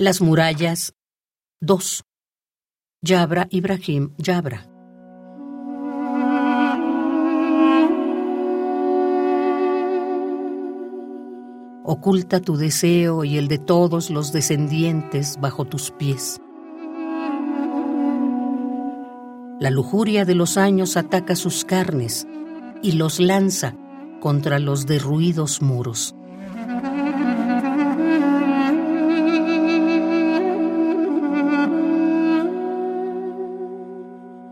Las murallas 2. Yabra Ibrahim Yabra. Oculta tu deseo y el de todos los descendientes bajo tus pies. La lujuria de los años ataca sus carnes y los lanza contra los derruidos muros.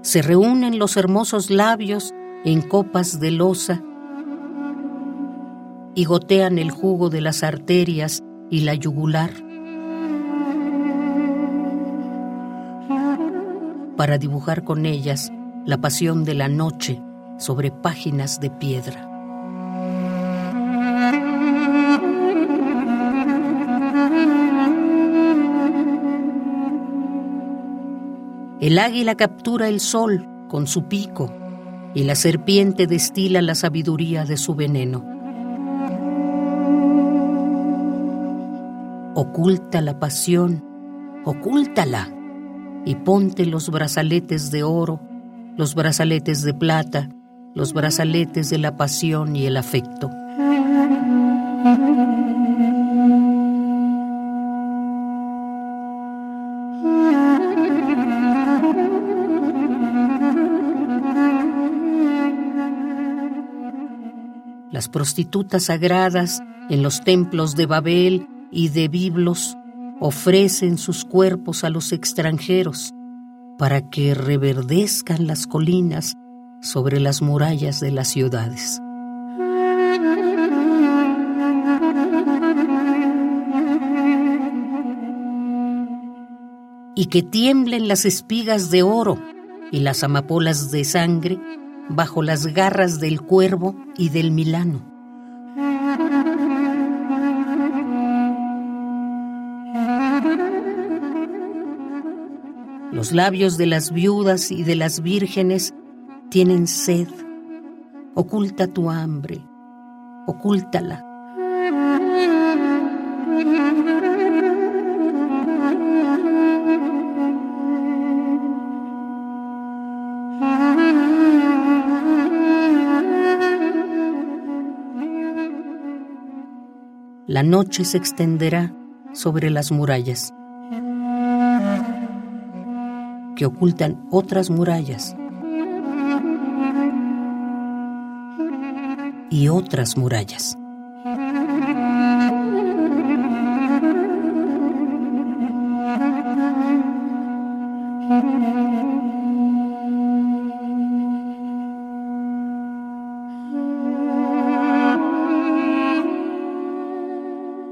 Se reúnen los hermosos labios en copas de losa y gotean el jugo de las arterias y la yugular para dibujar con ellas la pasión de la noche sobre páginas de piedra. El águila captura el sol con su pico y la serpiente destila la sabiduría de su veneno. Oculta la pasión, ocúltala y ponte los brazaletes de oro, los brazaletes de plata, los brazaletes de la pasión y el afecto. Las prostitutas sagradas en los templos de Babel y de Biblos ofrecen sus cuerpos a los extranjeros para que reverdezcan las colinas sobre las murallas de las ciudades. Y que tiemblen las espigas de oro y las amapolas de sangre bajo las garras del cuervo y del milano. Los labios de las viudas y de las vírgenes tienen sed. Oculta tu hambre, ocúltala. La noche se extenderá sobre las murallas que ocultan otras murallas y otras murallas.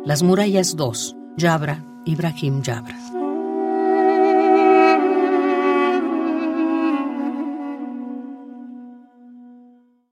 Las murallas 2, Jabra, Ibrahim Jabra.